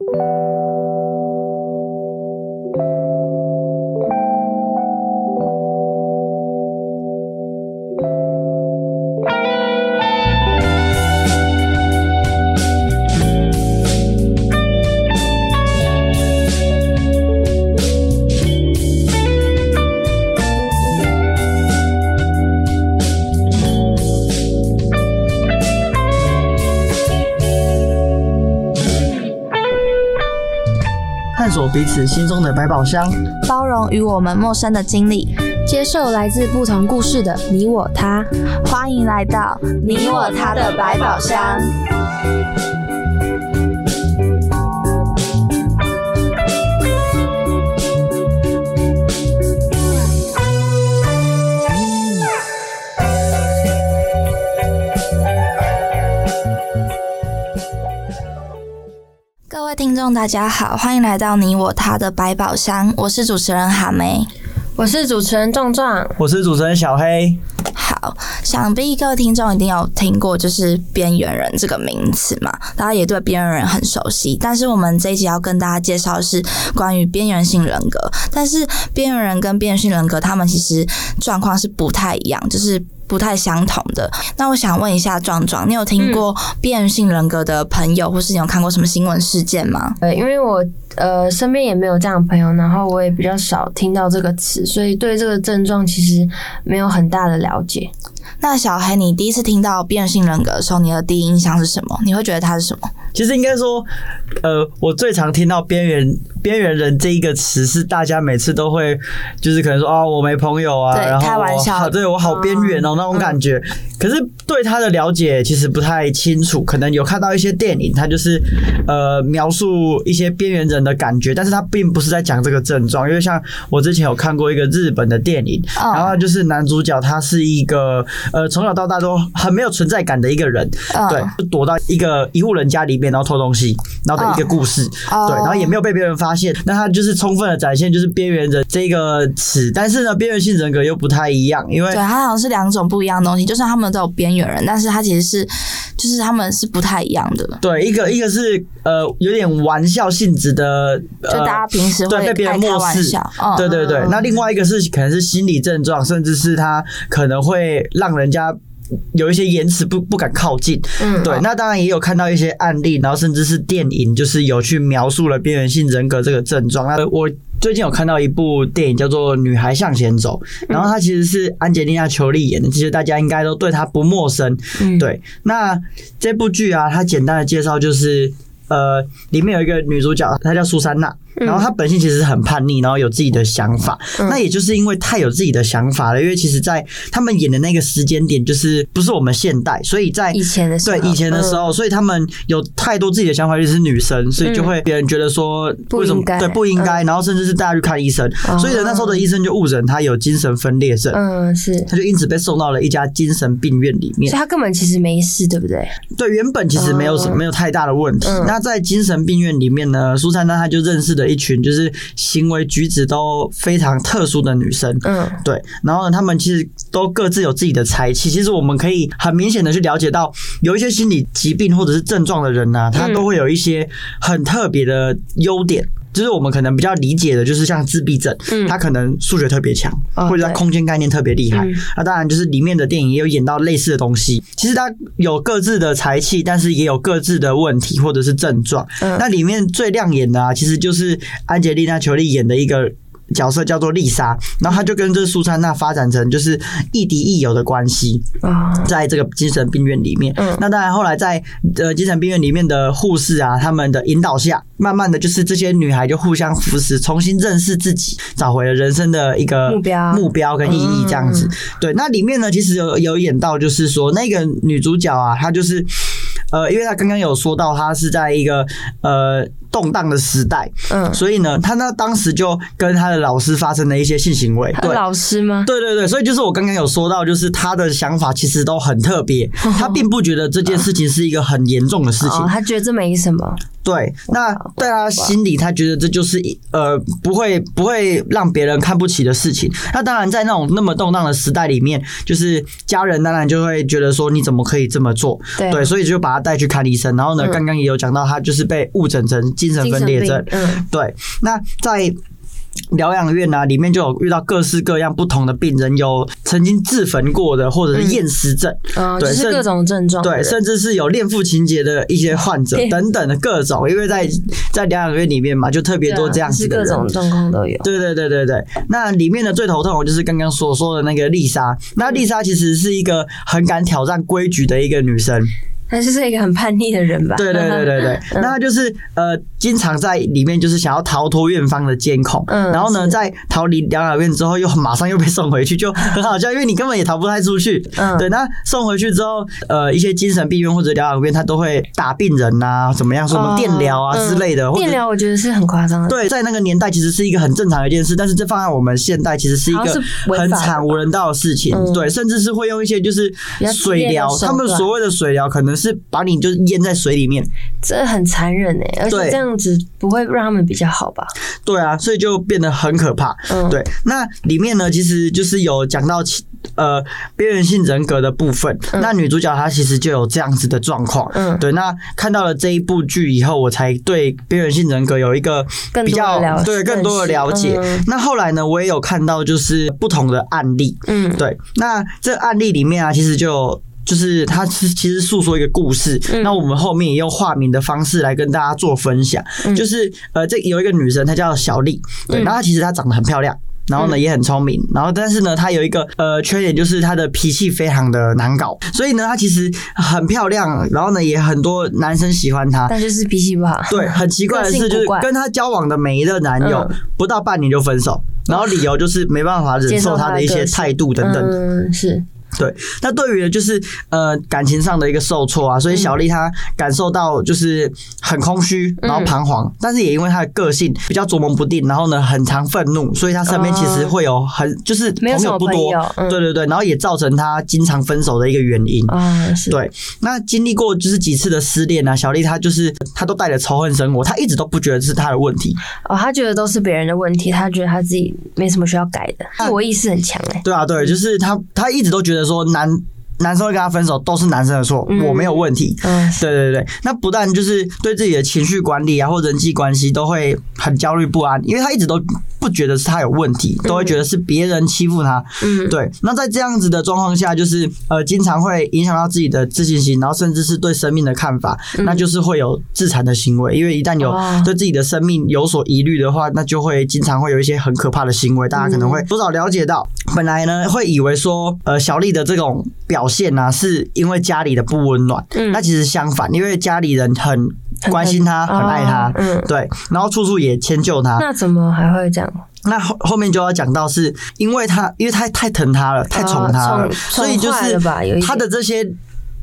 Música 彼此心中的百宝箱，包容与我们陌生的经历，接受来自不同故事的你我他。欢迎来到你我他的百宝箱。众，大家好，欢迎来到你我他的百宝箱，我是主持人哈梅。我是主持人壮壮，我是主持人小黑。好，想必各位听众一定有听过，就是边缘人这个名词嘛，大家也对边缘人很熟悉。但是我们这一集要跟大家介绍的是关于边缘性人格，但是边缘人跟边缘性人格，他们其实状况是不太一样，就是不太相同的。那我想问一下壮壮，你有听过边缘性人格的朋友，或是你有看过什么新闻事件吗？呃，因为我呃身边也没有这样的朋友，然后我也比较少听到这个词，所以对这个症状其实没有很大的了解。那小黑，你第一次听到边缘性人格的时候，你的第一印象是什么？你会觉得它是什么？其实应该说，呃，我最常听到“边缘边缘人”这一个词，是大家每次都会，就是可能说啊，我没朋友啊，然后开玩笑对我好边缘哦那种感觉。可是对他的了解其实不太清楚，可能有看到一些电影，他就是呃描述一些边缘人的感觉，但是他并不是在讲这个症状。因为像我之前有看过一个日本的电影，嗯然后就是男主角他是一个呃从小到大都很没有存在感的一个人，嗯对，就躲到一个一户人家里面，然后偷东西，然后的一个故事，哦对，然后也没有被别人发现，那他就是充分的展现就是边缘人这个词，但是呢，边缘性人格又不太一样，因为对，它好像是两种不一样的东西。就算他们都有边缘人，但是他其实是，就是他们是不太一样的。对一个一个是呃有点玩笑性质的，就呃大家平时会对被别人漠视对对对，嗯那另外一个是可能是心理症状，甚至是他可能会让人家。有一些延迟不不敢靠近，嗯，对，那当然也有看到一些案例，然后甚至是电影，就是有去描述了边缘性人格这个症状。那我最近有看到一部电影叫做《女孩向前走》，然后它其实是安吉丽娜·裘丽演的，其实大家应该都对她不陌生。嗯，对，那这部剧啊，它简单的介绍就是，呃，里面有一个女主角，她叫苏珊娜，然后他本性其实很叛逆，然后有自己的想法。嗯那也就是因为太有自己的想法了，因为其实，在他们演的那个时间点，就是不是我们现代，所以在以前的时候，对以前的时候，所以他们有太多自己的想法，尤其是女生，所以就会别人觉得说为什么对不应该，然后甚至是大家去看医生，哦所以呢那时候的医生就误诊他有精神分裂症，嗯，是，他就因此被送到了一家精神病院里面所以。他根本其实没事，对不对？对，原本其实没有什么没有太大的问题。嗯那在精神病院里面呢，苏珊娜她就认识了一群就是行为举止都非常特殊的女生。嗯，对，然后呢，他们其实都各自有自己的才气。其实我们可以很明显的去了解到，有一些心理疾病或者是症状的人呢、他都会有一些很特别的优点。就是我们可能比较理解的，就是像自闭症，嗯他可能数学特别强，哦或者他空间概念特别厉害。嗯那当然，就是里面的电影也有演到类似的东西。其实他有各自的才气，但是也有各自的问题或者是症状。嗯那里面最亮眼的啊，其实就是安吉丽娜·裘丽演的一个。角色叫做丽莎，然后她就跟这苏珊娜发展成就是亦敌亦友的关系，啊，在这个精神病院里面。嗯那当然后来在呃精神病院里面的护士啊，他们的引导下，慢慢的就是这些女孩就互相扶持，重新认识自己，找回了人生的一个目标目标跟意义这样子。嗯对，那里面呢，其实有有演到，就是说那个女主角啊，她就是呃，因为她刚刚有说到，她是在一个呃动荡的时代，嗯，所以呢，他那当时就跟他的老师发生了一些性行为。对，老师吗？对对对，所以就是我刚刚有说到，就是他的想法其实都很特别，他并不觉得这件事情是一个很严重的事情哦，。他觉得这没什么，对，那在他心里，他觉得这就是呃不会不会让别人看不起的事情。那当然，在那种那么动荡的时代里面，就是家人当然就会觉得说你怎么可以这么做？对对，所以就把他带去看医生。然后呢，嗯刚刚也有讲到，他就是被误诊成精神分裂症。嗯，对，那在疗养院啊，里面就有遇到各式各样不同的病人，有曾经自焚过的，或者是厌食症，啊，就对甚是各种症状对，甚至是有恋父情节的一些患者等等的各种，因为在在疗养院里面嘛，就特别多这样就是子的人。各种状况都有。对对对对对，那里面的最头痛，我就是刚刚所说的那个丽莎。那丽莎其实是一个很敢挑战规矩的一个女生，他就是一个很叛逆的人吧？对对对对对，嗯。那他就是呃，经常在里面就是想要逃脱院方的监控，嗯然后呢，在逃离疗养院之后，又马上又被送回去，就很好笑，因为你根本也逃不太出去。嗯。对，那送回去之后，呃，一些精神病院或者疗养院，他都会打病人呐、怎么样，说什么哦电疗啊嗯。之类的，电疗我觉得是很夸张的。对，在那个年代其实是一个很正常的一件事，但是这放在我们现代其实是一个很惨无人道的事情。嗯。对，甚至是会用一些就是水疗，他们所谓的水疗可能是把你就是淹在水里面。这很残忍哎，而且对这样子不会让他们比较好吧？对啊，所以就变得很可怕。嗯，对，那里面呢，其实就是有讲到其呃边缘性人格的部分。嗯那女主角她其实就有这样子的状况。嗯对。那看到了这一部剧以后，我才对边缘性人格有一个更比较对更多的了解。嗯那后来呢，我也有看到就是不同的案例。嗯，对，那这案例里面啊，其实就有。就是他是其实诉说一个故事，嗯那我们后面也用化名的方式来跟大家做分享。嗯就是呃，这有一个女生，她叫小丽，对，嗯然后她其实她长得很漂亮。然后呢，也很聪明，然后但是呢，她有一个呃缺点，就是她的脾气非常的难搞，所以呢，她其实很漂亮，然后呢，也很多男生喜欢她。但就是脾气不好。对，很奇怪的是，就是跟她交往的每一任男友嗯不到半年就分手，然后理由就是没办法忍受受她的一些态度等等。嗯，是，对，那对于就是呃感情上的一个受挫啊，所以小丽她感受到就是很空虚，然后彷徨，但是也因为她的个性比较琢磨不定，然后呢很常愤怒，所以她身边其实会有很就是朋友不多，嗯对对对，然后也造成她经常分手的一个原因。啊，是，对，那经历过就是几次的失恋啊，小丽她就是她都带着仇恨生活，她一直都不觉得是她的问题。哦，她觉得都是别人的问题，她觉得她自己没什么需要改的，自我意识很强哎。对啊，对，就是她她一直都觉得说男男生会跟他分手都是男生的错，嗯我没有问题。嗯，对对对，那不但就是对自己的情绪管理啊，或人际关系都会很焦虑不安，因为他一直都不觉得是他有问题，都会觉得是别人欺负他。嗯，对，那在这样子的状况下，就是呃，经常会影响到自己的自信心，然后甚至是对生命的看法，那就是会有自残的行为。因为一旦有哦对自己的生命有所疑虑的话，那就会经常会有一些很可怕的行为。大家可能会多少了解到，本来呢会以为说，呃，小丽的这种表现啊，是因为家里的不温暖。嗯那其实相反，因为家里人很很关心他，很爱他哦，嗯对，然后处处也迁就他。那怎么还会这样？那后后面就要讲到，是因为他，因为他太疼他了，太宠他了，宠所以就是他的这些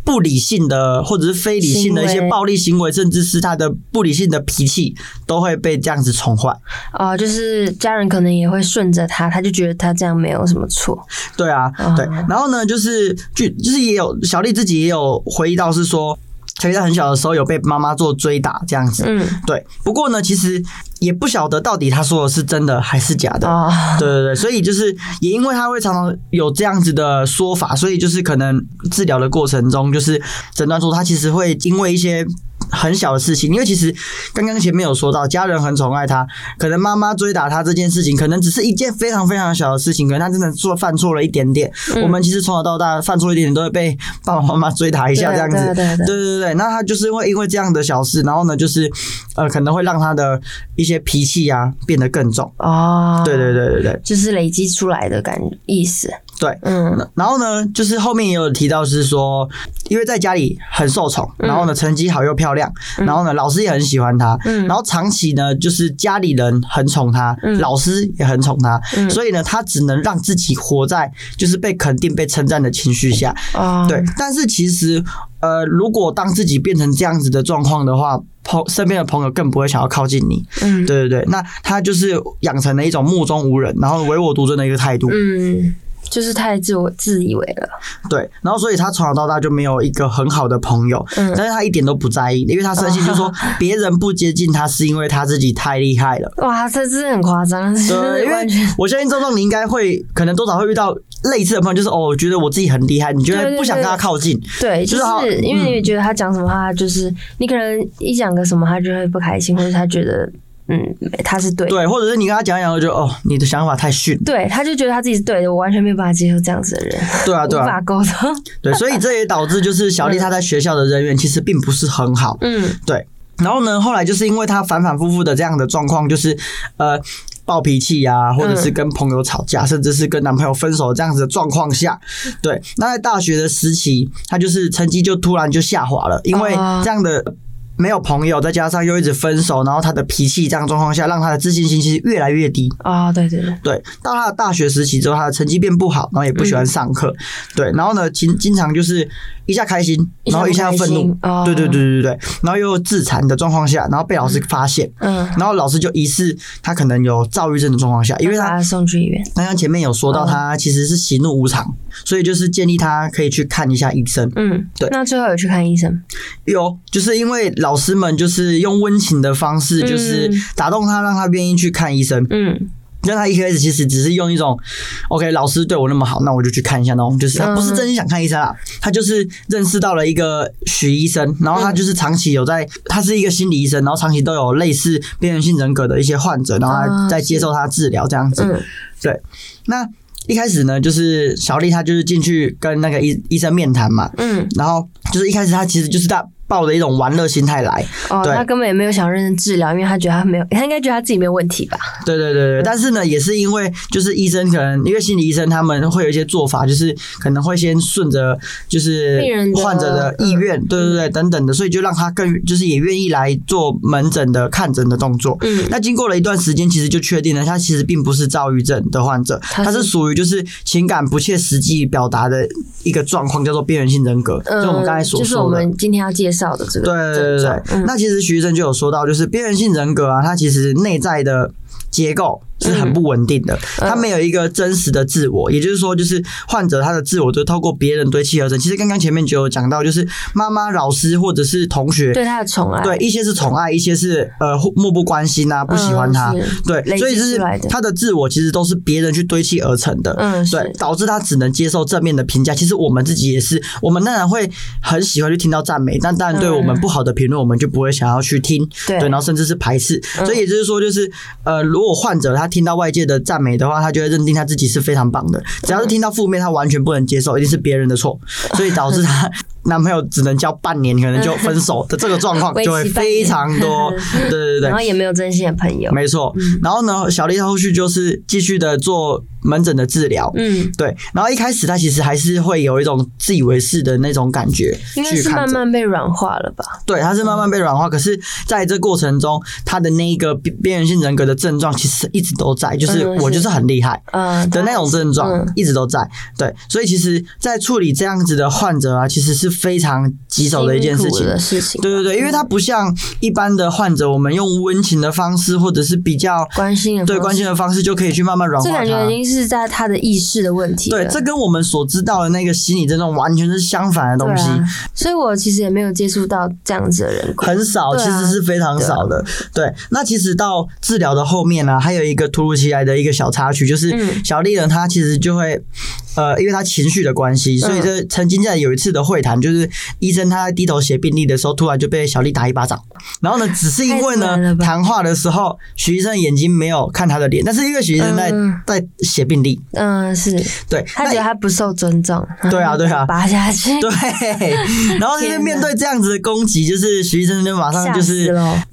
不理性的或者是非理性的一些暴力行为，甚至是他的不理性的脾气，都会被这样子宠坏。哦，就是家人可能也会顺着他，他就觉得他这样没有什么错。对啊，哦对。然后呢，就是就就是也有小丽自己也有回忆到是说。小丽在很小的时候有被妈妈做追打这样子，嗯，对。不过呢，其实也不晓得到底他说的是真的还是假的。哦，对对对，所以就是也因为他会常常有这样子的说法，所以就是可能治疗的过程中，就是诊断出他其实会因为一些很小的事情，因为其实刚刚前面有说到，家人很宠爱他，可能妈妈追打他这件事情，可能只是一件非常非常小的事情，可能他真的做犯错了一点点。嗯我们其实从小到大犯错一点点都会被爸爸妈妈追打一下这样子。对啊对啊对啊对对对，那他就是会因为这样的小事，然后呢，就是呃，可能会让他的一些脾气啊变得更重。哦，对对对对对就是累积出来的感意思。对。嗯。然后呢，就是后面也有提到是说，因为在家里很受宠，然后呢成绩好又漂亮，然后呢老师也很喜欢他，嗯。然后长期呢就是家里人很宠他，嗯。老师也很宠他，嗯。所以呢他只能让自己活在就是被肯定、被称赞的情绪下。啊，对，但是其实呃，如果当自己变成这样子的状况的话，朋身边的朋友更不会想要靠近你。嗯。对对对，那他就是养成了一种目中无人，然后唯我独尊的一个态度。嗯，就是太自我自以为了。对，然后所以他从小到大就没有一个很好的朋友，嗯但是他一点都不在意，因为他生气就说 别人不接近他是因为他自己太厉害了。哇，这真的很夸张，对，因为我相信周总你应该会可能多少会遇到类似的朋友，就是哦，我觉得我自己很厉害，你觉得不想跟他靠近，对，就就是因为嗯你觉得他讲什么话，就是你可能一讲个什么，他就会不开心，或者他觉得嗯他是对的，对，或者是你跟他讲一讲，我就哦，你的想法太逊，对，他就觉得他自己是对的，我完全没有办法接受这样子的人，对啊，对啊。无法，沟通。对，所以这也导致就是小丽她在学校的人缘其实并不是很好，嗯。对。然后呢，后来就是因为她反反复复的这样的状况，就是呃暴脾气呀、或者是跟朋友吵架，甚至是跟男朋友分手这样子的状况下，对，那在大学的时期，他就是成绩就突然就下滑了，因为哦。这样的。没有朋友，再加上又一直分手，然后他的脾气这样状况下，让他的自信心其实越来越低。哦，对对对，对，到他的大学时期之后，他的成绩变不好，然后也不喜欢上课，对，然后呢，经经常就是一下开心，然后一下愤怒。对对对对对，然后又自残的状况下，然后被老师发现，嗯，然后老师就疑似他可能有躁郁症的状况下，因为他他送去医院。刚刚前面有说到他其实是喜怒无常，所以就是建议他可以去看一下医生。嗯，对。那最后有去看医生，有，就是因为老师们就是用温情的方式，就是嗯打动他，让他愿意去看医生。嗯。那他一开始其实只是用一种，OK，老师对我那么好，那我就去看一下那种，就是他不是真心想看医生啊，他就是认识到了一个许医生，然后他就是长期有在，他是一个心理医生，然后长期都有类似边缘性人格的一些患者，然后他啊在接受他治疗这样子。嗯对，那一开始呢，就是小丽她就是进去跟那个医医生面谈嘛，嗯，然后就是一开始他其实就是大抱着一种玩乐心态来，哦，对。他根本也没有想认真治疗，因为他觉得他没有，他应该觉得他自己没有问题吧？对对对对，但是呢，也是因为就是医生可能因为心理医生他们会有一些做法，就是可能会先顺着就是病人患者的意愿，对对对等等的，所以就让他更就是也愿意来做门诊的看诊的动作。嗯。那经过了一段时间，其实就确定了他其实并不是躁郁症的患者，他是。属于就是情感不切实际表达的一个状况，叫做边缘性人格，就我们刚才所嗯就是我。们今天要介绍的这个对对对对，嗯。那其实徐医生就有说到，就是边缘性人格啊，它其实内在的结构是很不稳定的，嗯没有一个真实的自我，也就是说，就是患者他的自我就透过别人堆砌而成。其实刚刚前面就有讲到，就是妈妈、老师或者是同学。对他的宠爱，对，一些是宠爱，一些是呃漠不关心啊，不喜欢他。嗯对，所以就是他的自我其实都是别人去堆砌而成的。嗯对，导致他只能接受正面的评价。其实我们自己也是，我们当然会很喜欢去听到赞美，但当然对我们不好的评论，我们就不会想要去听。嗯对然后甚至是排斥。所以也就是说，就是呃，如果患者他听到外界的赞美的话，他就会认定他自己是非常棒的。只要是听到负面，他完全不能接受，一定是别人的错，所以导致他男朋友只能交半年，可能就分手的这个状况 就会非常多。对对对。然后。也没有真心的朋友，没错，然后呢，小丽她后续就是继续的做门诊的治疗，嗯，对，然后一开始她其实还是会有一种自以为是的那种感觉应该是慢慢被软化了吧？对，她是慢慢被软化，可是在这过程中，她的那一个边边缘性人格的症状其实一直都在，就是嗯我就是很厉害。嗯的那种症状嗯。一直都在，对，所以其实，在处理这样子的患者啊，其实是非常棘手的一件事情。的事情，对对对，因为它不像一般的患者，我们用温情的方式，或者是比较关心的对关心的方式，就可以去慢慢软化它这感觉已。经是在他的意识的问题了。对，这跟我们所知道的那个心理症状完全是相反的东西，啊所以我其实也没有接触到这样子的人。很少，啊其实是非常少的。对，那其实到治疗的后面呢、还有一个突如其来的一个小插曲，就是嗯小丽人她其实就会。呃，因为他情绪的关系，所以这曾经在有一次的会谈，就是医生他在低头写病历的时候，突然就被小丽打一巴掌。然后呢，只是因为呢谈话的时候，许医生眼睛没有看他的脸，但是因为许医生在、嗯。在写病历，嗯，是。对，那他觉得他不受尊重。对啊对啊。拔下去，对，然后就是面对这样子的攻击，就是徐医生就马上就是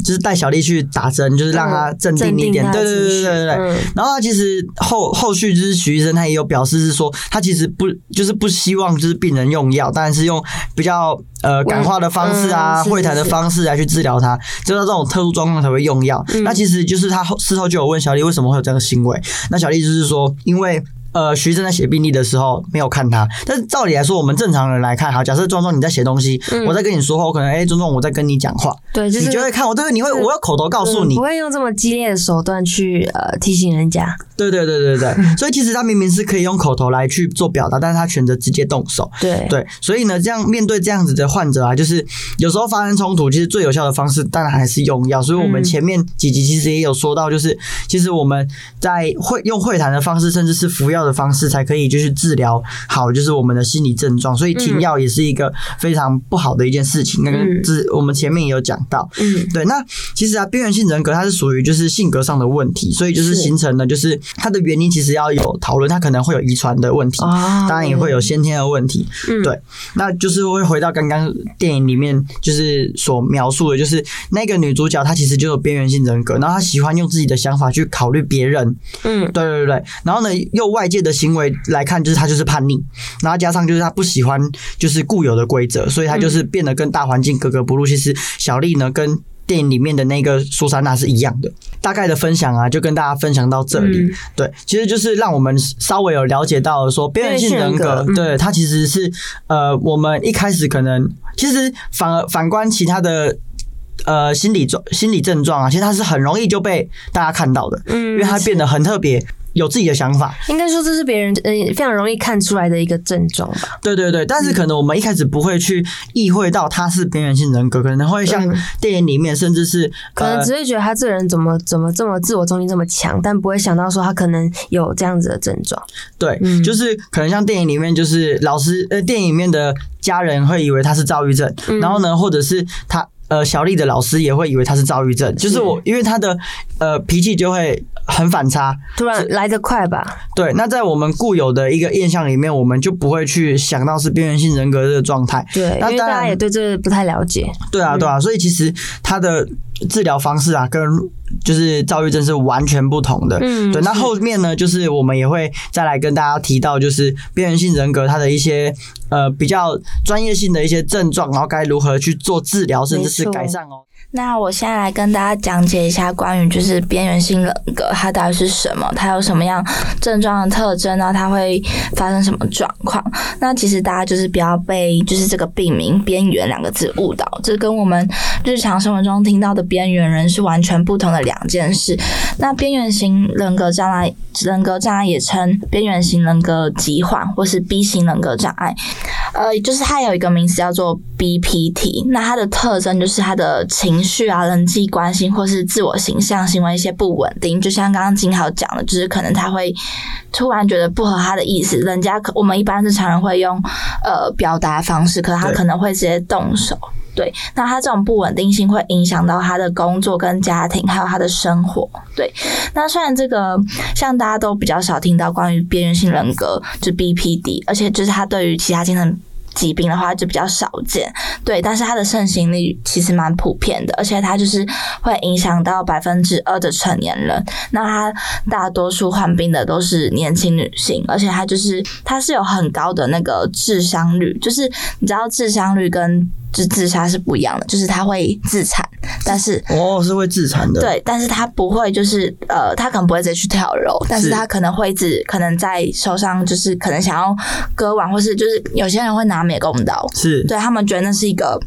就是带小丽去打针，就是让他镇定一点。嗯对对对对对对。嗯。然后他其实后后续就是徐医生他也有表示是说，他其实不就是不希望就是病人用药，但是用比较呃感化的方式啊、嗯会谈的方式来去治疗他，只有到这种特殊状况才会用药。嗯那其实就是他后事后就有问小丽为什么会有这样的行为，那小丽就是说因为。呃，徐正在写病历的时候没有看他，但是照理来说，我们正常人来看，好，假设壮壮你在写东西，嗯我在跟你说话，我可能哎，壮壮我在跟你讲话，对，就是你就会看我，对，你会，我要口头告诉你嗯不，会用这么激烈的手段去呃提醒人家。对对对对对，所以其实他明明是可以用口头来去做表达，但是他选择直接动手。对对，所以呢，这样面对这样子的患者啊，就是有时候发生冲突，其实最有效的方式当然还是用药。所以我们嗯前面几集其实也有说到，就是其实我们在会用会谈的方式，甚至是服药的方式，才可以就是治疗好就是我们的心理症状。所以停嗯药也是一个非常不好的一件事情。那个嗯是我们前面也有讲到。嗯对，那其实啊，边缘性人格它是属于就是性格上的问题，所以就是是形成了就是它的原因其实要有讨论，它可能会有遗传的问题，哦当然也会有先天的问题。嗯对，那就是会回到刚刚电影里面就是所描述的，就是那个女主角她其实就有边缘性人格，然后她喜欢用自己的想法去考虑别人，嗯对对对，然后呢，又外界的行为来看，就是他就是叛逆，然后加上就是他不喜欢就是固有的规则，所以他就是变得跟大环境格格不入。其实小丽呢跟电影里面的那个苏珊娜是一样的。大概的分享啊，就跟大家分享到这里。嗯对，其实就是让我们稍微有了解到说边缘性人格，对它其实是呃，我们一开始可能其实反而反观其他的。呃，心理状心理症状啊，其实它是很容易就被大家看到的，嗯，因为它变得很特别，有自己的想法。应该说这是别人呃非常容易看出来的一个症状吧。对对对，但是可能我们一开始不会去意会到他是边缘性人格，可能会像嗯电影里面，甚至是可能呃只会觉得他这个人怎么怎么这么自我中心这么强，但不会想到说他可能有这样子的症状。对，嗯就是可能像电影里面，就是老师呃，电影里面的家人会以为他是躁郁症，嗯然后呢，或者是他呃小丽的老师也会以为他是躁郁症，就是我因为他的呃脾气就会很反差。突然来得快吧？对，那在我们固有的一个印象里面，我们就不会去想到是边缘性人格这个状态。对，因为那大家也对这个不太了解。对啊，对啊，所以其实他的治疗方式啊，跟就是躁郁症是完全不同的。嗯对。那后面呢，就是我们也会再来跟大家提到，就是边缘性人格它的一些呃比较专业性的一些症状，然后该如何去做治疗，甚至是改善哦。那我现在来跟大家讲解一下关于就是边缘性人格，它到底是什么，它有什么样症状的特征呢？它会发生什么状况？那其实大家就是不要被就是这个病名“边缘”两个字误导，这跟我们日常生活中听到的边缘人是完全不同的两件事。那边缘型人格障碍，人格障碍也称边缘型人格疾患或是 B 型人格障碍。呃，就是它有一个名词叫做 BPT，那它的特征就是它的情绪啊、人际关系或是自我形象行为一些不稳定，就像刚刚金豪讲的，就是可能他会突然觉得不合他的意思，人家可我们一般是常人会用呃表达方式，可是他可能会直接动手。对，那他这种不稳定性会影响到他的工作跟家庭，还有他的生活。对，那虽然这个像大家都比较少听到关于边缘性人格，就 BPD，而且就是他对于其他精神疾病的话就比较少见，对，但是它的盛行率其实蛮普遍的，而且它就是会影响到百分之二的成年人。那它大多数患病的都是年轻女性，而且它就是它是有很高的那个智商率，就是你知道智商率跟就自杀是不一样的，就是他会自残，但是哦，是会自残的。对，但是他不会，就是呃，他可能不会直接去跳楼，但是是他可能会一直可能在受伤，就是可能想要割腕，或是就是有些人会拿美工刀，是。对他们觉得那是一个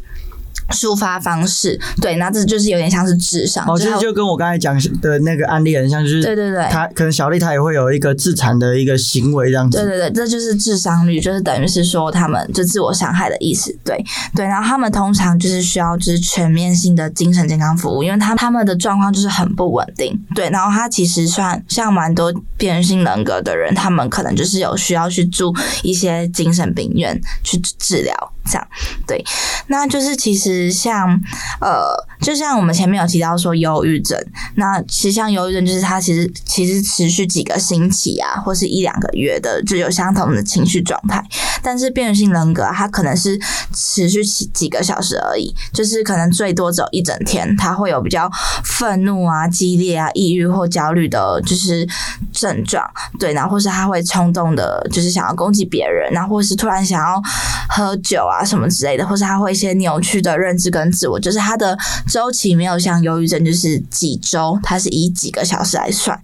抒发方式，对，那这就是有点像是智商，哦，其就是他实就跟我刚才讲的那个案例很像，就是对对对他可能小丽她也会有一个自残的一个行为这样子。对对对，这就是智商率，就是等于是说他们就自我伤害的意思。对对，然后他们通常就是需要就是全面性的精神健康服务，因为他他们的状况就是很不稳定。对，然后他其实算像蛮多边缘性人格的人，他们可能就是有需要去住一些精神病院去治疗，这样。对，那就是其实像呃，就像我们前面有提到说忧郁症，那其实像忧郁症，就是它其实其实持续几个星期啊，或是一两个月的，就有相同的情绪状态。但是边缘性人格啊，它可能是持续几几个小时而已，就是可能最多只有一整天，它会有比较愤怒啊、激烈啊、抑郁或焦虑的，就是症状。对，然后或是他会冲动的，就是想要攻击别人，然后或是突然想要喝酒啊什么之类的，或是他会一些扭曲的认知跟自我，就是他的周期没有像忧郁症就是几周，它是以几个小时来算。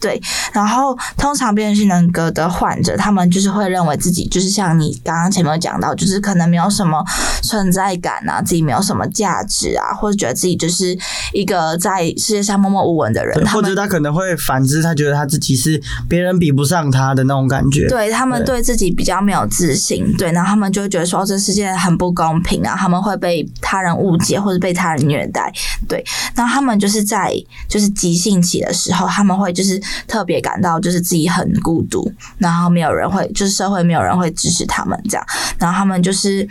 对，然后通常边缘性人格的患者，他们就是会认为自己就是像你你刚刚前面有讲到，就是可能没有什么存在感啊，自己没有什么价值啊，或者觉得自己就是一个在世界上默默无闻的人，或者他可能会反之，他觉得他自己是别人比不上他的那种感觉。对他们对自己比较没有自信，对，然后他们就会觉得说、哦、这世界很不公平啊，他们会被他人误解或者被他人虐待，对，然后他们就是在就是急性期的时候，他们会就是特别感到就是自己很孤独，然后没有人会就是社会没有人会支持他们这样，然后他们就是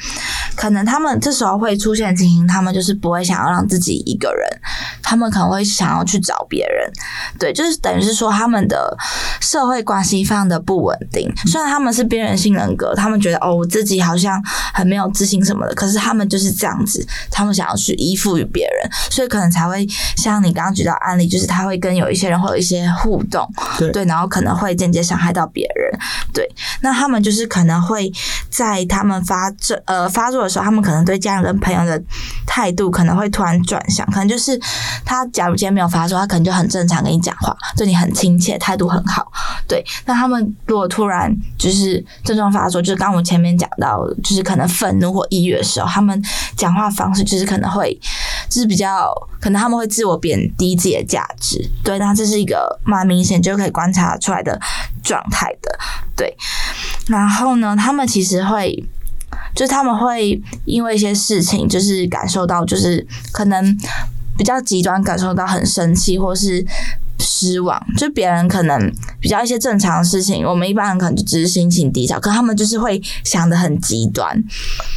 可能他们这时候会出现情形，他们就是不会想要让自己一个人，他们可能会想要去找别人，对，就是等于是说他们的社会关系非常的不稳定。虽然他们是边缘性人格，他们觉得哦，我自己好像很没有自信什么的，可是他们就是这样子，他们想要去依附于别人，所以可能才会像你刚刚举到案例，就是他会跟有一些人会有一些互动，对然后可能会间接伤害到别人，对，那他们就是可能会在他们发这呃发作的时候，他们可能对家人跟朋友的态度可能会突然转向，可能就是他假如今天没有发作，他可能就很正常跟你讲话，对你很亲切，态度很好，对。那他们如果突然就是症状发作，就是刚刚我前面讲到，就是可能愤怒或抑郁的时候，他们讲话方式就是可能会就是比较可能他们会自我贬低自己的价值，对。那这是一个蛮明显就可以观察出来的状态的，对。然后呢，他们其实会。就是他们会因为一些事情，就是感受到，就是可能比较极端，感受到很生气，或是失望。就别人可能比较一些正常的事情，我们一般人可能就只是心情低潮，可他们就是会想的很极端。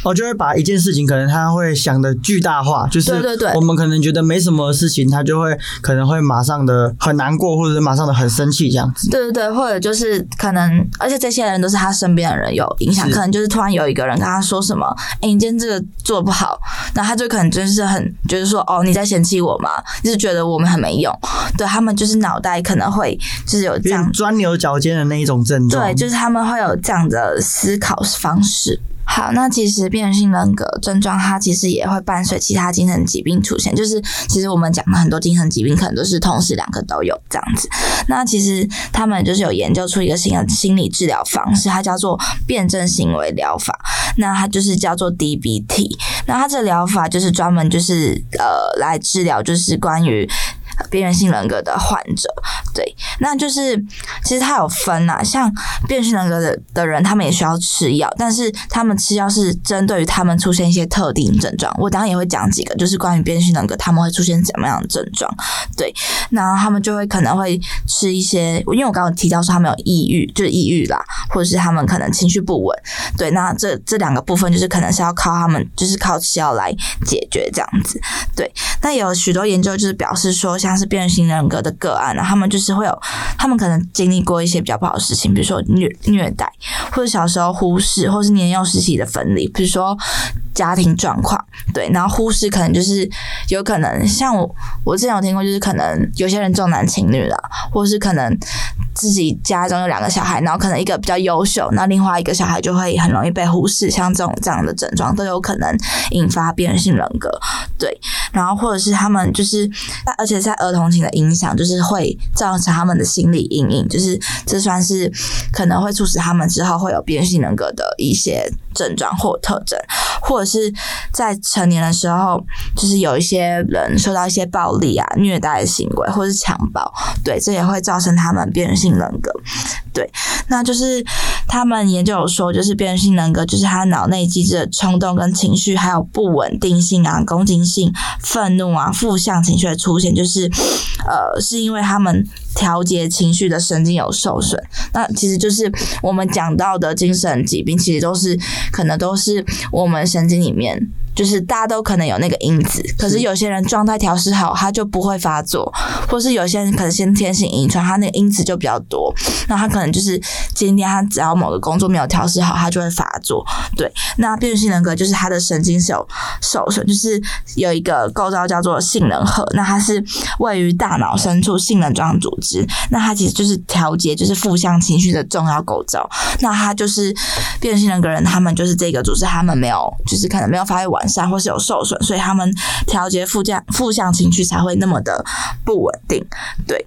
我就会把一件事情，可能他会想的巨大化，就是对对对我们可能觉得没什么事情，他就会可能会马上的很难过，或者是马上的很生气这样子。对对对，或者就是可能，而且这些人都是他身边的人有影响，可能就是突然有一个人跟他说什么，哎、你今天这个做不好，那他就可能就是很就是说，哦，你在嫌弃我吗？就是觉得我们很没用，对他们就是脑袋可能会就是有这样钻牛角尖的那一种症状。对，就是他们会有这样的思考方式。好，那其实边缘性人格症状，它其实也会伴随其他精神疾病出现。就是其实我们讲的很多精神疾病，可能都是同时两个都有这样子。那其实他们就是有研究出一个新的心理治疗方式，它叫做辩证行为疗法。那它就是叫做 DBT。那它这疗法就是专门就是呃来治疗，就是关于。边缘性人格的患者，对，那就是其实他有分啊，像边缘性人格的的人，他们也需要吃药，但是他们吃药是针对于他们出现一些特定症状。我当然也会讲几个，就是关于边缘性人格他们会出现怎么样的症状，对，然后他们就会可能会吃一些，因为我刚刚提到说他们有抑郁，就是抑郁啦，或者是他们可能情绪不稳，对，那这这两个部分就是可能是要靠他们，就是靠吃药来解决这样子，对。那有许多研究就是表示说，像他是边缘型人格的个案啊，他们就是会有，他们可能经历过一些比较不好的事情，比如说虐虐待，或者小时候忽视，或是年幼时期的分离，比如说家庭状况，对，然后忽视可能就是有可能像我，我之前有听过，就是可能有些人重男轻女了，或是可能自己家中有两个小孩，然后可能一个比较优秀，那另外一个小孩就会很容易被忽视，像这种这样的症状都有可能引发边缘性人格，对，然后或者是他们就是，而且在儿童情的影响，就是会造成他们的心理阴影，就是这算是可能会促使他们之后会有变性人格的一些症状或特征，或者是在成年的时候，就是有一些人受到一些暴力啊、虐待的行为，或是强暴，对，这也会造成他们边缘性人格。对，那就是他们研究有说，就是边缘性人格，就是他脑内机制的冲动跟情绪，还有不稳定性啊、攻击性、愤怒啊、负向情绪的出现，就是呃，是因为他们调节情绪的神经有受损。那其实就是我们讲到的精神疾病，其实都是可能都是我们神经里面。就是大家都可能有那个因子，可是有些人状态调试好，他就不会发作，或是有些人可能先天性遗传，他那个因子就比较多，那他可能就是今天他只要某个工作没有调试好，他就会发作。对，那边缘性人格就是他的神经是有受损，就是有一个构造叫做杏仁核，那它是位于大脑深处杏仁状组织，那它其实就是调节就是负向情绪的重要构造。那他就是边缘性人格人，他们就是这个组织，他们没有就是可能没有发育完或是有受损，所以他们调节负向负向情绪才会那么的不稳定。对。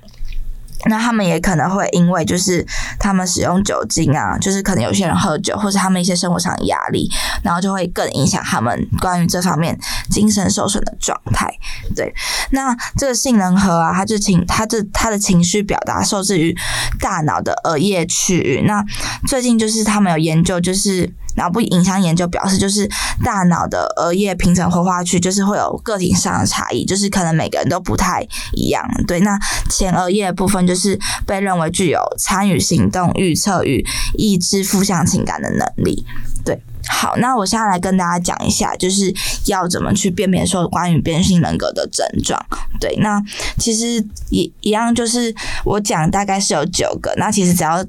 那他们也可能会因为就是他们使用酒精啊，就是可能有些人喝酒，或者他们一些生活上的压力，然后就会更影响他们关于这方面精神受损的状态。对，那这个杏仁核啊，它就情，它这它的情绪表达受制于大脑的额叶区域。那最近就是他们有研究，就是脑部影像研究表示，就是大脑的额叶平层活化区，就是会有个体上的差异，就是可能每个人都不太一样。对，那前额叶部分就是被认为具有参与行动、预测与抑制负向情感的能力。对，好，那我现在来跟大家讲一下，就是要怎么去辨别说关于边缘性人格的症状。对，那其实一一样，就是我讲大概是有九个，那其实只要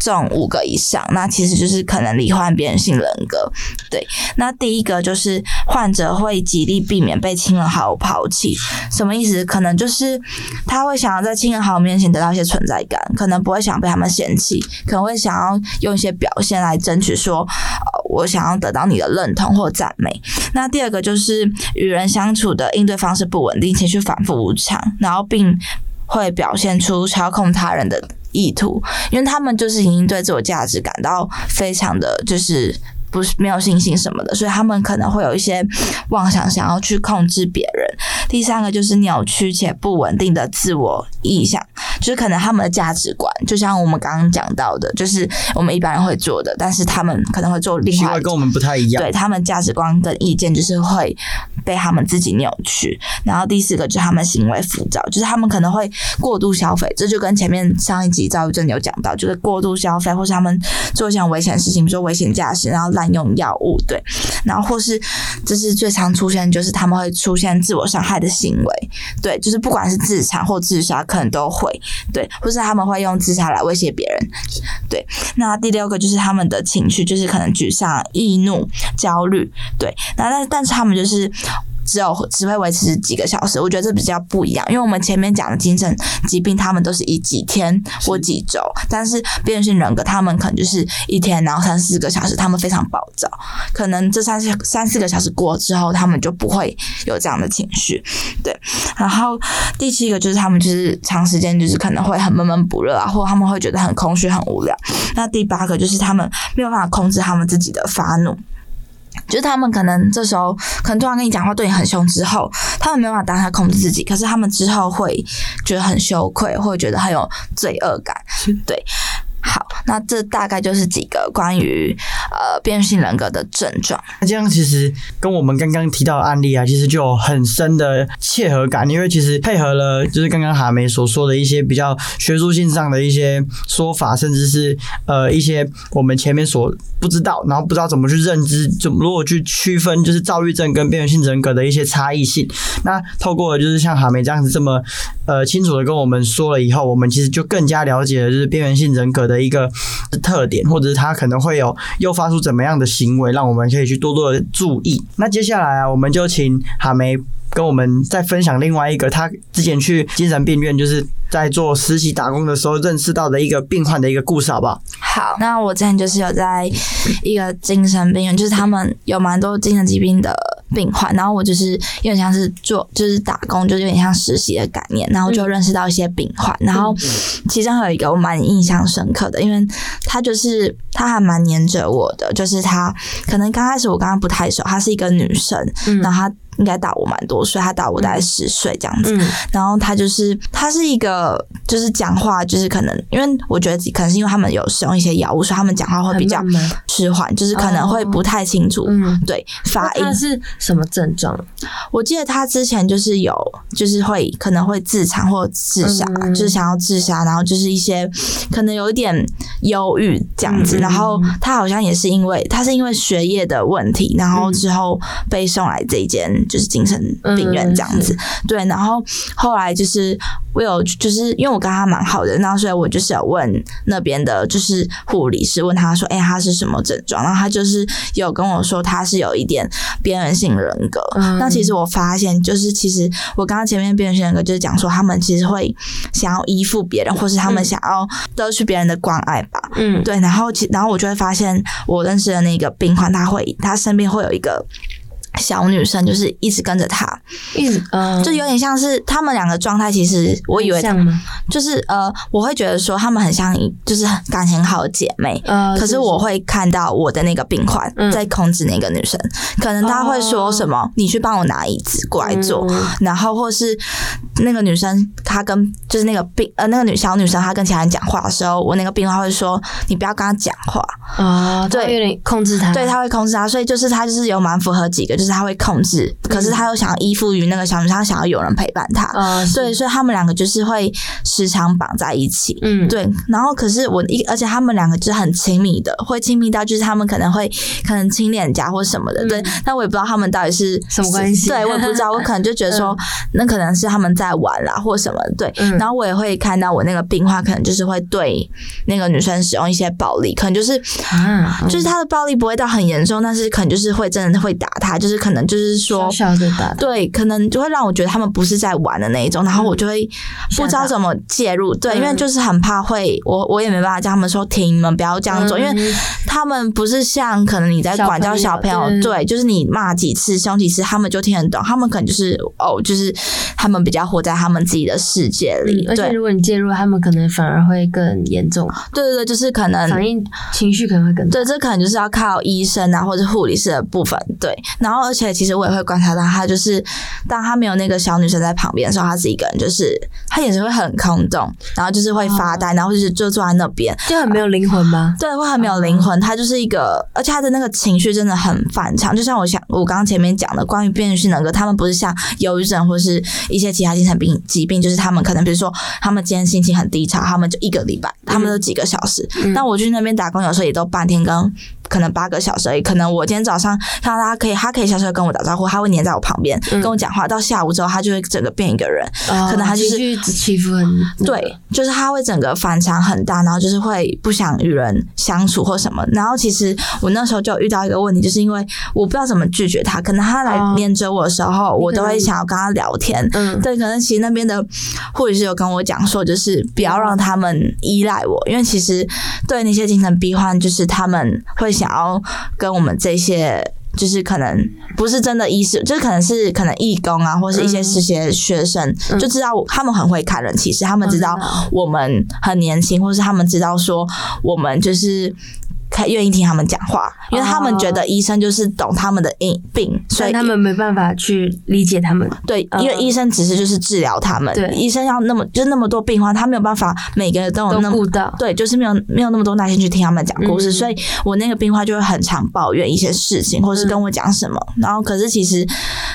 中五个以上，那其实就是可能罹患边缘性人格。对，那第一个就是患者会极力避免被亲人好友抛弃，什么意思？可能就是他会想要在亲人好友面前得到一些存在感，可能不会想被他们嫌弃，可能会想要用一些表现来争取说，呃，我想要得到你的认同或赞美。那第二个就是与人相处的应对方式不稳定，情绪反复无常，然后并会表现出操控他人的意图，因为他们就是已经对自我价值感到非常的就是。不是没有信心什么的，所以他们可能会有一些妄想，想要去控制别人。第三个就是扭曲且不稳定的自我意向，就是可能他们的价值观，就像我们刚刚讲到的，就是我们一般人会做的，但是他们可能会做另外跟我们不太一样。对他们价值观跟意见就是会被他们自己扭曲。然后第四个就是他们行为浮躁，就是他们可能会过度消费，这就跟前面上一集躁郁症有讲到，就是过度消费，或是他们做一些危险的事情，比如说危险驾驶，然后滥用药物，对，然后或是这是最常出现，就是他们会出现自我伤害的行为，对，就是不管是自残或自杀，可能都会，对，或是他们会用自杀来威胁别人，对。那第六个就是他们的情绪，就是可能沮丧、易怒、焦虑，对，那但但是他们就是。只有只会维持几个小时，我觉得这比较不一样，因为我们前面讲的精神疾病，他们都是以几天或几周，但是边缘性人格，他们可能就是一天，然后三四个小时，他们非常暴躁，可能这三四三四个小时过之后，他们就不会有这样的情绪，对。然后第七个就是他们就是长时间就是可能会很闷闷不乐啊，或他们会觉得很空虚、很无聊。那第八个就是他们没有办法控制他们自己的发怒。就是他们可能这时候可能突然跟你讲话，对你很凶之后，他们没有办法当下控制自己，可是他们之后会觉得很羞愧，会觉得很有罪恶感。对，好，那这大概就是几个关于呃边缘性人格的症状。那这样其实跟我们刚刚提到的案例啊，其实就有很深的切合感，因为其实配合了就是刚刚哈梅所说的一些比较学术性上的一些说法，甚至是呃一些我们前面所不知道，然后不知道怎么去认知，怎么如果去区分就是躁郁症跟边缘性人格的一些差异性。那透过就是像哈梅这样子这么呃清楚的跟我们说了以后，我们其实就更加了解了就是边缘性人格的一个特点，或者是他可能会有诱发出怎么样的行为，让我们可以去多多的注意。那接下来啊，我们就请哈梅跟我们再分享另外一个他之前去精神病院，就是在做实习打工的时候认识到的一个病患的一个故事，好不好？好，那我之前就是有在一个精神病院，就是他们有蛮多精神疾病的病患，然后我就是有点像是做就是打工，就是有点像实习的概念，然后就认识到一些病患，然后其中有一个我蛮印象深刻的，因为他就是他还蛮黏着我的，就是他可能刚开始我跟他不太熟，她是一个女生，然后她。应该大我蛮多岁，他大我大概十岁这样子。然后他就是，他是一个，就是讲话就是可能，因为我觉得可能是因为他们有使用一些药物，所以他们讲话会比较迟缓，就是可能会不太清楚，嗯。对发音。是什么症状？我记得他之前就是有，就是会可能会自残或自杀，嗯。就是想要自杀，然后就是一些可能有一点忧郁这样子。嗯。然后他好像也是因为他是因为学业的问题，然后之后被送来这一间就是精神病院这样子。对，然后后来就是我有就是因为我跟他蛮好的，然后所以我就是有问那边的就是护理师，问他说，哎、他是什么症状？然后他就是有跟我说他是有一点边缘性人格。嗯那其实我发现，就是其实我刚刚前面边缘性人格就是讲说，他们其实会想要依附别人，或是他们嗯想要得取别人的关爱吧。嗯，对，然后其然后我就会发现，我认识的那个病患，他会他身边会有一个小女生就是一直跟着他，一直呃，就有点像是他们两个状态。其实我以为？就是呃，我会觉得说他们很像一就是感情好的姐妹。呃，可是我会看到我的那个病患嗯在控制那个女生，可能他会说什么：“你去帮我拿椅子过来坐。嗯然后或是那个女生她跟就是那个病呃那个女小女生她跟其他人讲话的时候，我那个病患会说：“你不要跟她讲话。”啊，对对，有点控制她，对，她会控制她，所以就是她就是有蛮符合几个，就是她会控制，可是她又想要依附于那个小女生，她想要有人陪伴他。呃，是对，，所以他们两个就是会时常绑在一起。嗯，对，然后可是我一，而且他们两个就是很亲密的，会亲密到就是他们可能会可能亲脸颊或什么的，对。但我也不知道他们到底是什么关系对我也不知道，我可能就觉得说，那可能是他们在玩啦或什么，对。嗯然后我也会看到我那个病患可能就是会对那个女生使用一些暴力，可能就是啊，就是他的暴力不会到很严重，但是可能就是会真的会打他，就是可能就是说小。小的打，对，可能就会让我觉得他们不是在玩的那一种，然后我就会不知道怎么介入。对，因为嗯就是很怕会，我我也没办法叫他们说停，你们不要这样做，因为嗯他们不是像可能你在管教小朋友，朋友对，就是你骂几次、凶几次，他们就听得懂。他们可能就是哦，就是他们比较活在他们自己的世界里。嗯而且如果你介入，他们可能反而会更严重，对对对，就是可能反应情绪可能会更大。对，这可能就是要靠医生啊或者护理师的部分。对，然后而且其实我也会观察到他，就是当他没有那个小女生在旁边的时候，他是一个人，就是他眼神会很空洞，然后就是会发呆，然后就是就坐在那边，就很没有灵魂吗？对，会很没有灵魂。他就是一个，而且他的那个情绪真的很反常。就像我想，我刚刚前面讲的，关于边缘性人格，他们不是像忧郁症或是一些其他精神病疾病，就是他们可能比如说他们今天心情很低潮，他们就一个礼拜，他们都几个小时。嗯但我去那边打工，有时候也都半天跟。可能八个小时而已，可能我今天早上看到他可以，他可以小小地跟我打招呼，他会黏在我旁边、嗯。跟我讲话，到下午之后他就会整个变一个人，可可能他就是情绪起伏很对，就是他会整个反常很大，然后就是会不想与人相处或什么。然后其实我那时候就遇到一个问题，就是因为我不知道怎么拒绝他，可能他来哦。黏着我的时候，我都会想要跟他聊天。嗯。对，可能其实那边的护理师有跟我讲说，就是不要让他们依赖我，因为其实对那些精神病患，就是他们会想要跟我们这些。就是可能不是真的医师，就是可能是可能义工啊，或是一些嗯实习学生，就知道他们很会看人，其实他们知道我们很年轻，或是他们知道说我们就是。可愿意听他们讲话，因为他们觉得医生就是懂他们的病病，所以他们没办法去理解他们。对，嗯。因为医生只是就是治疗他们，对。医生要那么就那么多病患，他没有办法每个人都有那么对，就是没有没有那么多耐心去听他们讲故事，嗯。所以我那个病患就会很常抱怨一些事情，或是跟我讲什么，然后可是其实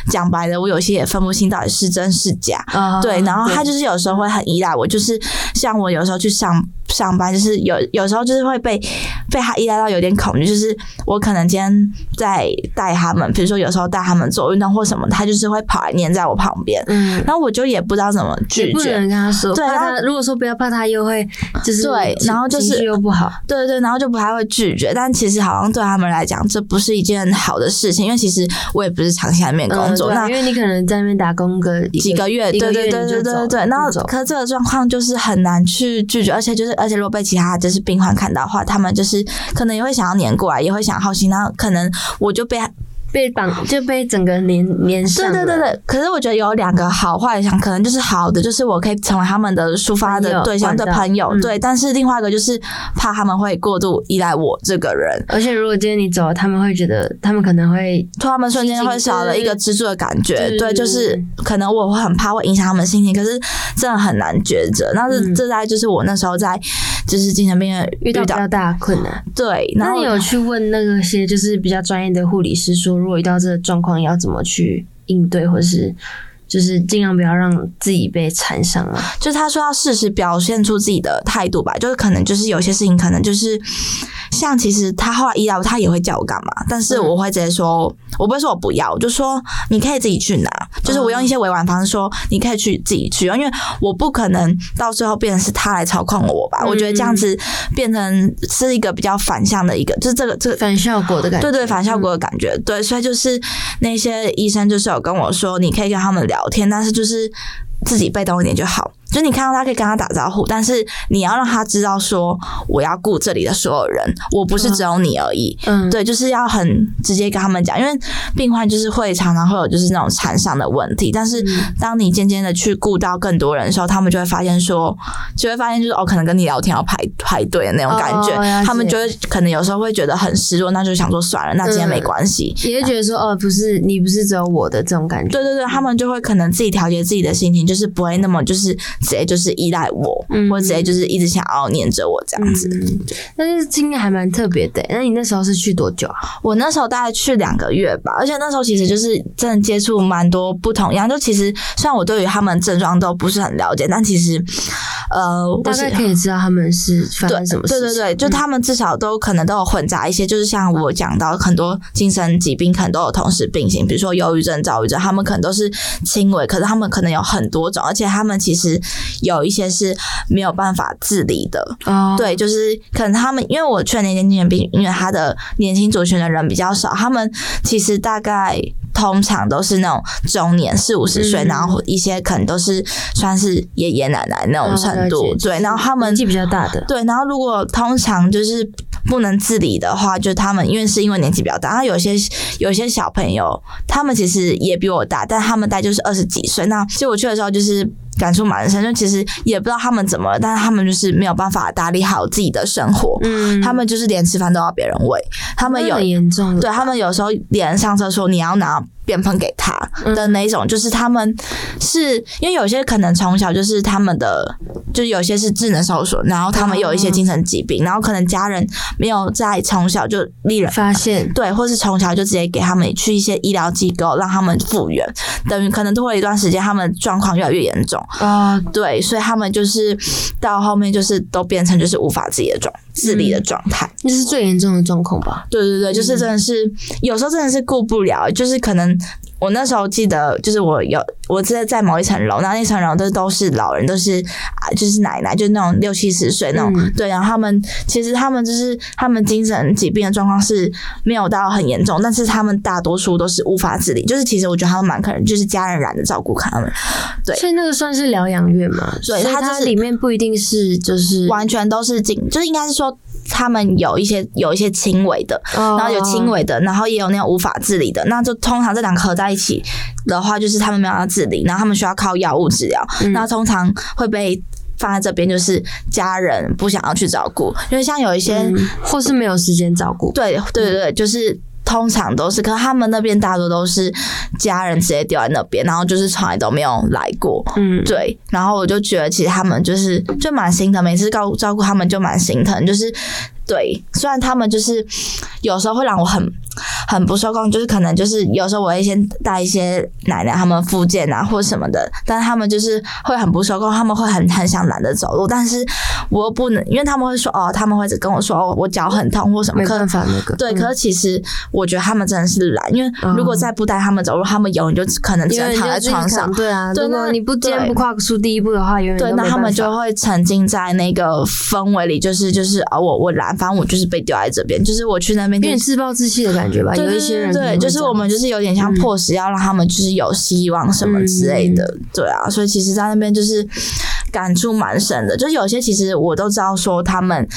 讲白了，我有些也分不清到底是真是假，啊对，然后他就是有时候会很依赖我，就是像我有时候去上上班，就是有有时候就是会被被他依赖到有点恐惧，就是我可能今天在带他们，比如说有时候带他们做运动或什么，他就是会跑来黏在我旁边，嗯，然后我就也不知道怎么拒绝。能跟他说，对他如果说不要怕他，又会就是对然后就是又不好，对对对，然后就不太会拒绝，但其实好像对他们来讲，这不是一件好的事情，因为其实我也不是长期在那边工作，那因为你可能在那边打工个几个月，对对对对对对。然后可是这个状况就是很难去拒绝，而且就是而且如果被其他就是病患看到的话，他们就是可能也会想要黏过来，也会想好奇，那可能我就被被绑 就被整个连连上了，对对对对，可是我觉得有两个好坏想，可能就是好的，就是我可以成为他们的抒发的对象的朋友，嗯对。但是另外一个就是怕他们会过度依赖我这个人，而且如果今天你走了，他们会觉得他们可能会他们瞬间会少了一个支柱的感觉，对，对就是可能我会很怕会影响他们心情，可是真的很难抉择。那是、嗯这在就是我那时候在就是精神病院遇到比较大的困难。对，然后那你有去问那个些就是比较专业的护理师说，如果遇到这个状况要怎么去应对，或是就是尽量不要让自己被缠上啊？就是他说要适时表现出自己的态度吧，就是可能就是有些事情可能就是像其实他后来医疗他也会叫我干嘛，但是我会直接说，我不会说我不要，我就说你可以自己去拿，就是我用一些委婉方式说你可以去自己去，因为我不可能到最后变成是他来操控我吧，我觉得这样子变成是一个比较反向的一个，就是这个这个反效果的感觉，对对，反效果的感觉，对，所以就是那些医生就是有跟我说，你可以跟他们聊天，但是就是自己被动一点就好。就你看到他可以跟他打招呼，但是你要让他知道说我要顾这里的所有人，我不是只有你而已。嗯，对，就是要很直接跟他们讲，因为病患就是会常常会有就是那种残伤的问题，但是嗯当你渐渐的去顾到更多人的时候，他们就会发现说，就会发现就是哦，可能跟你聊天要排排队的那种感觉，哦他们就会可能有时候会觉得很失落，那就想说算了，那今天没嗯关系。也会觉得说哦，不是你不是只有我的这种感觉。对对对，他们就会可能自己调节自己的心情，就是不会那么就是直接就是依赖我，嗯或者直接就是一直想要黏着我这样子。嗯，但是经验还蛮特别的。那你那时候是去多久啊？我那时候大概去两个月吧，而且那时候其实就是真的接触蛮多不同样，就其实虽然我对于他们症状都不是很了解，但其实呃，大概可以知道他们是发生什么事情。对对对，就他们至少都可能都有混杂一些，就是像我讲到很多精神疾病可能都有同时并行，比如说忧郁症、躁郁症，他们可能都是轻微，可是他们可能有很多种，而且他们其实有一些是没有办法自理的。哦，对，就是可能他们，因为我去的那间精神病，因为他的年轻族群的人比较少，他们其实大概通常都是那种中年四五十岁，嗯然后一些可能都是算是爷爷奶奶那种哦程度，对，然后他们年纪比较大的。对，然后如果通常就是不能自理的话，就他们因为是因为年纪比较大，然后有些有些小朋友，他们其实也比我大，但他们大概就是二十几岁。那其实我去的时候就是。感触蛮深，就其实也不知道他们怎么了，但是他们就是没有办法打理好自己的生活，嗯，他们就是连吃饭都要别人喂，他们有严重了。对他们有时候连上厕所你要拿便盆给他的那一种，就是他们是因为有些可能从小就是他们的，就是有些是智能受损，然后他们有一些精神疾病，然后可能家人没有在从小就立人。发现对，或是从小就直接给他们去一些医疗机构，让他们复原，等于可能拖了一段时间，他们状况越来越严重。哦，对，所以他们就是到后面就是都变成就是无法自己的状自理的状态。那是最严重的状况吧？对对对，就是真的是、有时候真的是顾不了，就是可能我那时候记得，就是我有我记得在某一层楼，然后那层楼都都是老人，都是啊，就是奶奶，就是那种六七十岁那种，嗯对，然后他们其实他们就是他们精神疾病的状况是没有到很严重，但是他们大多数都是无法自理，就是其实我觉得他们蛮可能就是家人懒得照顾他们，对所以那个算是疗养院嘛？对所以它它就是里面不一定是就是完全都是精，就是应该是说。他们有一些有一些轻微的，哦然后有轻微的，然后也有那种无法自理的，那就通常这两个合在一起的话，就是他们没有办法自理，然后他们需要靠药物治疗，嗯那通常会被放在这边，就是家人不想要去照顾，因为像有一些、嗯或是没有时间照顾。对对对对，就是。通常都是，可是他们那边大多都是家人直接丢在那边，然后就是从来都没有来过，嗯，对，然后我就觉得其实他们就是就蛮心疼，每次照照顾他们就蛮心疼，就是对，虽然他们就是有时候会让我很很不受控，就是可能就是有时候我会先带一些奶奶他们复健啊或什么的，但是他们就是会很不受控，他们会很很想懒得走路，但是我又不能，因为他们会说哦，他们会跟我说哦，我脚很痛或什么，没可办法那个。对，嗯可是其实我觉得他们真的是懒，因为如果哦再不带他们走路，他们永远就可能只躺在床上。对啊，如果对那你不今天不跨出第一步的话，永远对，那他们就会沉浸在那个氛围里，就是就是啊、我我懒，反正我就是被丢在这边，就是我去那边就是。有点自暴自弃的感觉吧。对对有一些人对对，就是我们就是有点像嗯迫使要让他们就是有希望什么之类的，对啊，所以其实，在那边就是感触蛮深的。就是有些其实我都知道说他们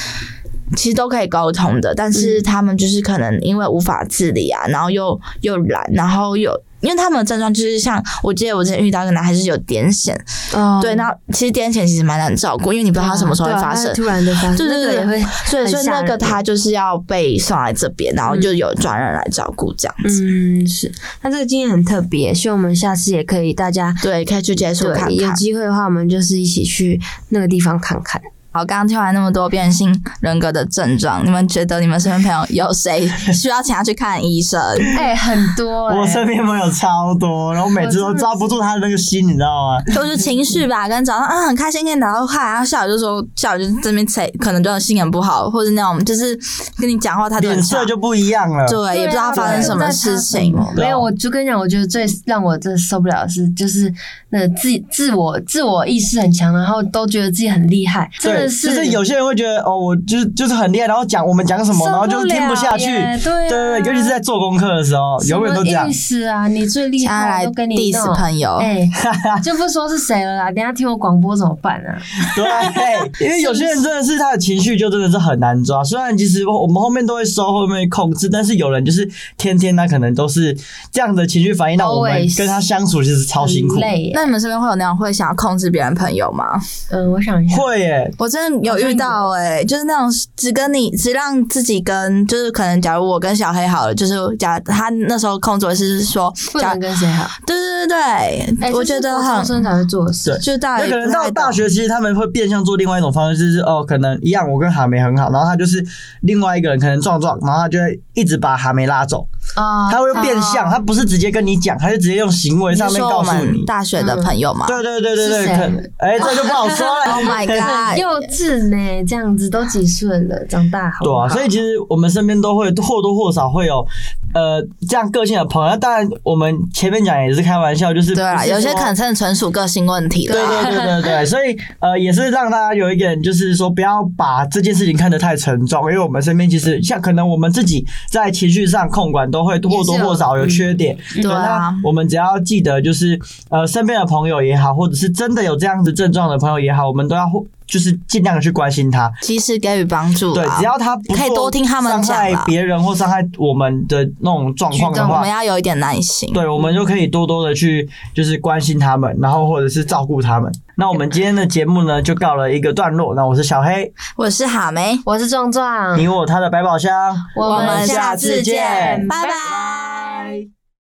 其实都可以沟通的，但是他们就是可能因为无法自理啊，然后又又懒，然后又因为他们的症状就是像我记得我之前遇到一个男孩是有癫痫，哦对，那其实癫痫其实蛮难照顾，因为你不知道他什么时候会发生。突然的发生，对对对所以，所以那个他就是要被送来这边，然后就有专人来照顾这样子。嗯是。那这个经验很特别，希望我们下次也可以大家对，可以去接触看对有。机会的话，我们就是一起去那个地方看看。好，刚刚听完那么多变性人格的症状，你们觉得你们身边朋友有谁需要请他去看医生？哎、很多、我身边朋友超多，然后每次都抓不住他的那个心，你知道吗？就是情绪吧，跟早上啊很开心跟你聊到话，然后下午就说下午就这边才可能就心情不好，或者那种就是跟你讲话他脸色就不一样了。对，也不知道发生什么事情。对没有，我就跟你讲，我觉得最让我真的受不了的是，就是那自自我自我意识很强，然后都觉得自己很厉害。对，的是就是有些人会觉得哦，我就是就是很厉害，然后讲我们讲什么，然后就是听不下去。对啊对对，尤其是在做功课的时候，永远都这样意。思啊？你最厉害，现在来都跟你 diss 朋友哎、就不说是谁了啦。等下听我广播怎么办啊？对，因为有些人真的是他的情绪就真的是很难抓。虽然其实我们后面都会收，后面会控制，但是有人就是天天他可能都是这样的情绪反应，到我们跟他相处其实超辛苦。那你们身边会有那样会想要控制别人朋友吗？嗯，我想一下，会耶，我真的有遇到哎、就是那种只跟你只让自己跟，就是可能假如我跟小黑好了，就是假他那时候控制我是说，不能跟谁好？对对对哎对，我觉得很高生才会做的事。就大那可能到大学，其实他们会变相做另外一种方式，就是哦，可能一样，我跟哈梅很好，然后他就是另外一个人，可能壮壮，然后他就会一直把哈梅拉走，啊，他会变相，哦他不是直接跟你讲，他就直接用行为上面告诉你。大学的朋友嘛？对对对对对，哎，这就不好说了。Oh my god！幼稚呢，这样子都几岁了，长大好对啊，所以其实我们身边都会或多或少会有呃这样个性的朋友。当然，我们前面讲也是开玩笑，就是对啊，有些可能真的纯属个性问题对。对对对 对，所以呃，也是让大家有一点，就是说不要把这件事情看得太沉重，因为我们身边其实像可能我们自己在情绪上控管都会或多或少有缺点，对啊那我们只要记得，就是呃，身边的朋友也好，或者是真的有这样子症状的朋友也好，我们都要就是尽量的去关心他。及时给予帮助对，只要他不可以多听他们伤害别人或伤害我们的那种状况的话我们，要有一点耐心。对，我们就可以多多的去就是关心他们，然后或者是照顾他们。那我们今天的节目呢，就告了一个段落。那我是小黑，我是哈梅，我是壮壮，你我他的百宝箱，我我们下下次见，见拜拜。